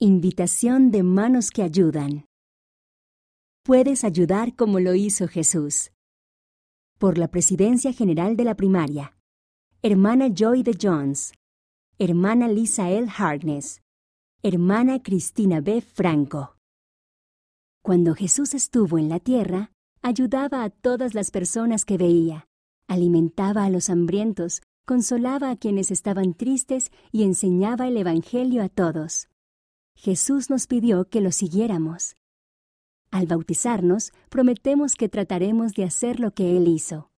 Invitación de manos que ayudan. Puedes ayudar como lo hizo Jesús. Por la Presidencia General de la Primaria. Hermana Joy de Jones. Hermana Lisa L. Harkness. Hermana Cristina B. Franco. Cuando Jesús estuvo en la tierra, ayudaba a todas las personas que veía, alimentaba a los hambrientos, consolaba a quienes estaban tristes y enseñaba el Evangelio a todos. Jesús nos pidió que lo siguiéramos. Al bautizarnos, prometemos que trataremos de hacer lo que Él hizo.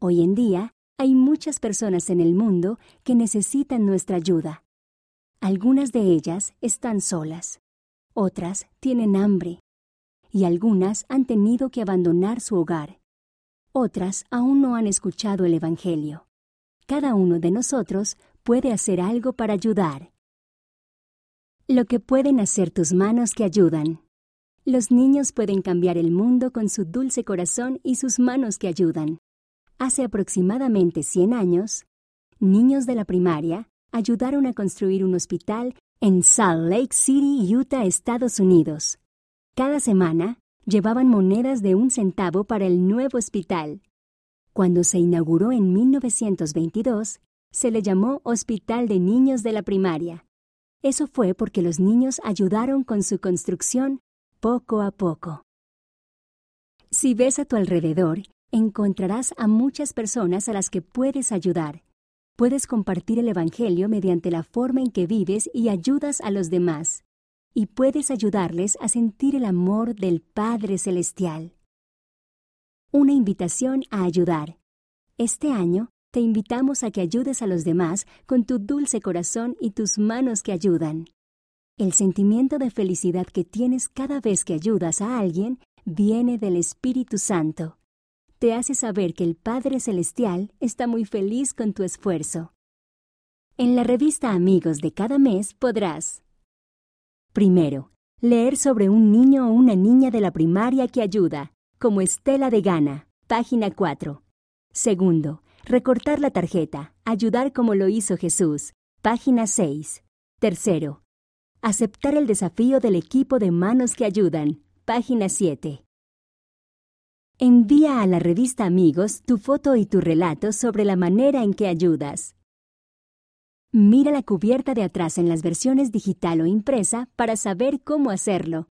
Hoy en día, hay muchas personas en el mundo que necesitan nuestra ayuda. Algunas de ellas están solas, otras tienen hambre, y algunas han tenido que abandonar su hogar. Otras aún no han escuchado el Evangelio. Cada uno de nosotros puede hacer algo para ayudar. Lo que pueden hacer tus manos que ayudan. Los niños pueden cambiar el mundo con su dulce corazón y sus manos que ayudan. Hace aproximadamente 100 años, niños de la primaria ayudaron a construir un hospital en Salt Lake City, Utah, Estados Unidos. Cada semana llevaban monedas de un centavo para el nuevo hospital. Cuando se inauguró en 1922, se le llamó Hospital de Niños de la Primaria. Eso fue porque los niños ayudaron con su construcción poco a poco. Si ves a tu alrededor, encontrarás a muchas personas a las que puedes ayudar. Puedes compartir el Evangelio mediante la forma en que vives y ayudas a los demás. Y puedes ayudarles a sentir el amor del Padre Celestial. Una invitación a ayudar. Este año, te invitamos a que ayudes a los demás con tu dulce corazón y tus manos que ayudan. El sentimiento de felicidad que tienes cada vez que ayudas a alguien viene del Espíritu Santo. Te hace saber que el Padre Celestial está muy feliz con tu esfuerzo. En la revista Amigos de cada mes podrás Primero, leer sobre un niño o una niña de la primaria que ayuda, como Estela de Gana, página 4. Segundo, Recortar la tarjeta. Ayudar como lo hizo Jesús. Página 6. Tercero. Aceptar el desafío del equipo de manos que ayudan. Página 7. Envía a la revista Amigos tu foto y tu relato sobre la manera en que ayudas. Mira la cubierta de atrás en las versiones digital o impresa para saber cómo hacerlo.